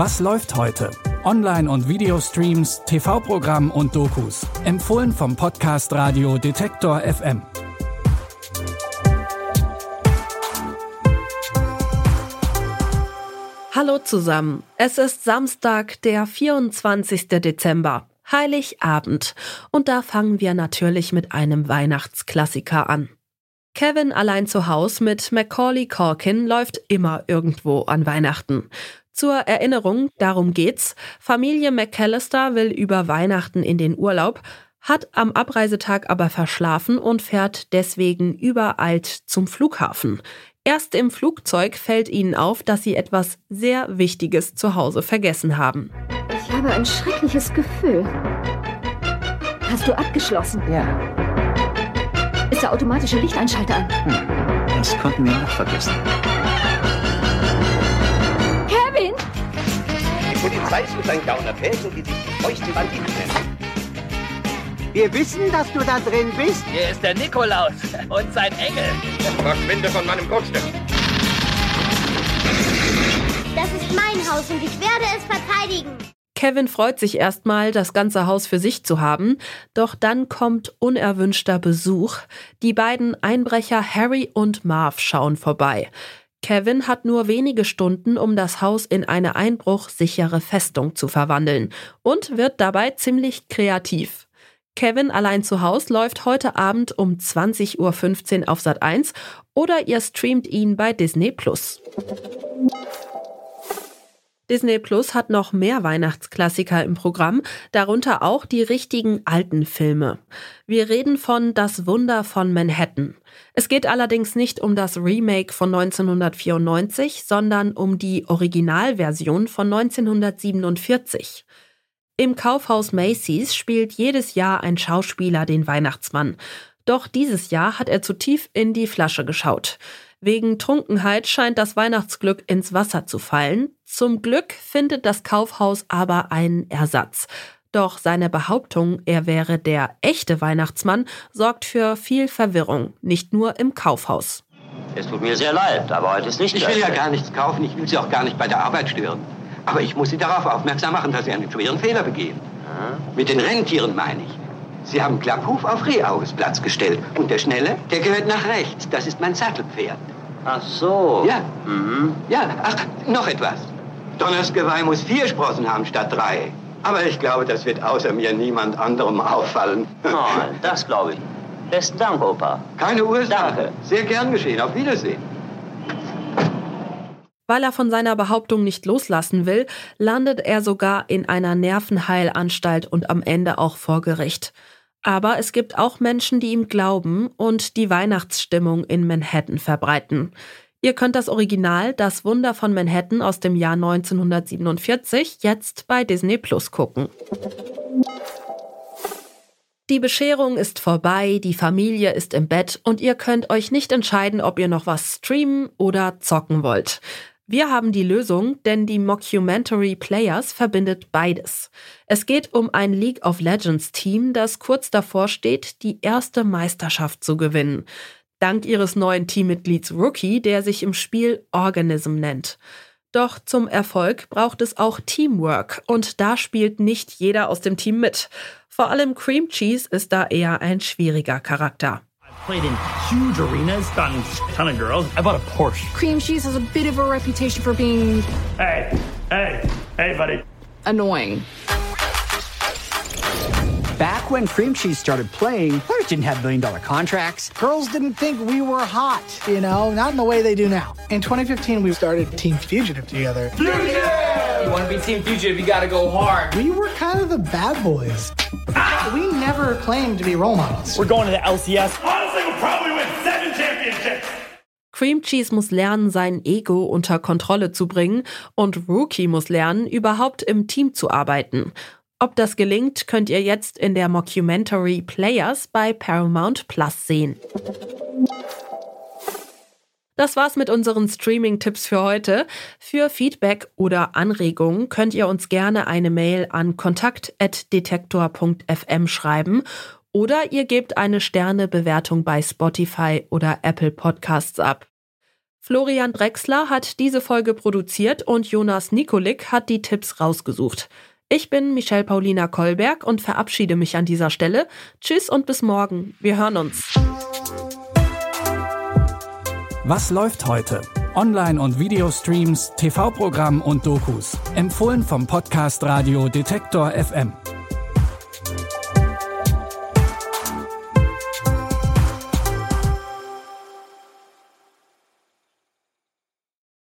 Was läuft heute? Online- und Videostreams, TV-Programm und Dokus. Empfohlen vom Podcast Radio Detektor FM. Hallo zusammen. Es ist Samstag, der 24. Dezember. Heiligabend. Und da fangen wir natürlich mit einem Weihnachtsklassiker an. Kevin allein zu Haus mit Macaulay Culkin läuft immer irgendwo an Weihnachten. Zur Erinnerung, darum geht's. Familie McAllister will über Weihnachten in den Urlaub, hat am Abreisetag aber verschlafen und fährt deswegen übereilt zum Flughafen. Erst im Flugzeug fällt ihnen auf, dass sie etwas sehr Wichtiges zu Hause vergessen haben. Ich habe ein schreckliches Gefühl. Hast du abgeschlossen? Ja. Ist der automatische Lichteinschalter an? Hm. Das konnten wir noch vergessen. Sucht ein Gauner Felsen, die sich die feuchten Banditen nennen. Wir wissen, dass du da drin bist. Hier ist der Nikolaus und sein Engel. Verschwinde von meinem Grundstück. Das ist mein Haus und ich werde es verteidigen. Kevin freut sich erstmal, das ganze Haus für sich zu haben, doch dann kommt unerwünschter Besuch. Die beiden Einbrecher Harry und Marv schauen vorbei. Kevin hat nur wenige Stunden, um das Haus in eine einbruchsichere Festung zu verwandeln und wird dabei ziemlich kreativ. Kevin allein zu Haus läuft heute Abend um 20.15 Uhr auf Sat 1 oder ihr streamt ihn bei Disney Plus. Disney Plus hat noch mehr Weihnachtsklassiker im Programm, darunter auch die richtigen alten Filme. Wir reden von Das Wunder von Manhattan. Es geht allerdings nicht um das Remake von 1994, sondern um die Originalversion von 1947. Im Kaufhaus Macy's spielt jedes Jahr ein Schauspieler den Weihnachtsmann. Doch dieses Jahr hat er zu tief in die Flasche geschaut. Wegen Trunkenheit scheint das Weihnachtsglück ins Wasser zu fallen. Zum Glück findet das Kaufhaus aber einen Ersatz. Doch seine Behauptung, er wäre der echte Weihnachtsmann, sorgt für viel Verwirrung, nicht nur im Kaufhaus. Es tut mir sehr leid, aber heute ist nicht Ich will ja gar nichts kaufen, ich will Sie auch gar nicht bei der Arbeit stören. Aber ich muss Sie darauf aufmerksam machen, dass Sie einen schweren Fehler begehen. Mit den Rentieren meine ich. Sie haben Klapphuf auf Rehauges Platz gestellt. Und der Schnelle, der gehört nach rechts. Das ist mein Sattelpferd. Ach so. Ja. Mhm. Ja, ach, noch etwas. Donners Geweih muss vier Sprossen haben statt drei. Aber ich glaube, das wird außer mir niemand anderem auffallen. Nein, das glaube ich. Besten Dank, Opa. Keine Ursache. Danke. Sehr gern geschehen. Auf Wiedersehen. Weil er von seiner Behauptung nicht loslassen will, landet er sogar in einer Nervenheilanstalt und am Ende auch vor Gericht. Aber es gibt auch Menschen, die ihm glauben und die Weihnachtsstimmung in Manhattan verbreiten. Ihr könnt das Original Das Wunder von Manhattan aus dem Jahr 1947 jetzt bei Disney Plus gucken. Die Bescherung ist vorbei, die Familie ist im Bett und ihr könnt euch nicht entscheiden, ob ihr noch was streamen oder zocken wollt. Wir haben die Lösung, denn die Mockumentary Players verbindet beides. Es geht um ein League of Legends Team, das kurz davor steht, die erste Meisterschaft zu gewinnen. Dank ihres neuen Teammitglieds Rookie, der sich im Spiel Organism nennt. Doch zum Erfolg braucht es auch Teamwork und da spielt nicht jeder aus dem Team mit. Vor allem Cream Cheese ist da eher ein schwieriger Charakter. Played in huge arenas, gotten a ton of girls. I bought a Porsche. Cream cheese has a bit of a reputation for being Hey, hey, hey, buddy. annoying. Back when Cream Cheese started playing, players didn't have million dollar contracts. Girls didn't think we were hot, you know, not in the way they do now. In 2015, we started Team Fugitive together. Fugitive! You want to be Team Fugitive, you got to go hard. We were kind of the bad boys. Ah! We never claimed to be role models. We're going to the LCS. Cream Cheese muss lernen, sein Ego unter Kontrolle zu bringen und Rookie muss lernen, überhaupt im Team zu arbeiten. Ob das gelingt, könnt ihr jetzt in der Mockumentary Players bei Paramount Plus sehen. Das war's mit unseren Streaming-Tipps für heute. Für Feedback oder Anregungen könnt ihr uns gerne eine Mail an kontakt.detektor.fm schreiben oder ihr gebt eine Sternebewertung bei Spotify oder Apple Podcasts ab. Florian Drexler hat diese Folge produziert und Jonas Nikolik hat die Tipps rausgesucht. Ich bin Michelle Paulina Kolberg und verabschiede mich an dieser Stelle. Tschüss und bis morgen. Wir hören uns. Was läuft heute? Online- und Videostreams, TV-Programm und Dokus. Empfohlen vom Podcast Radio Detektor FM.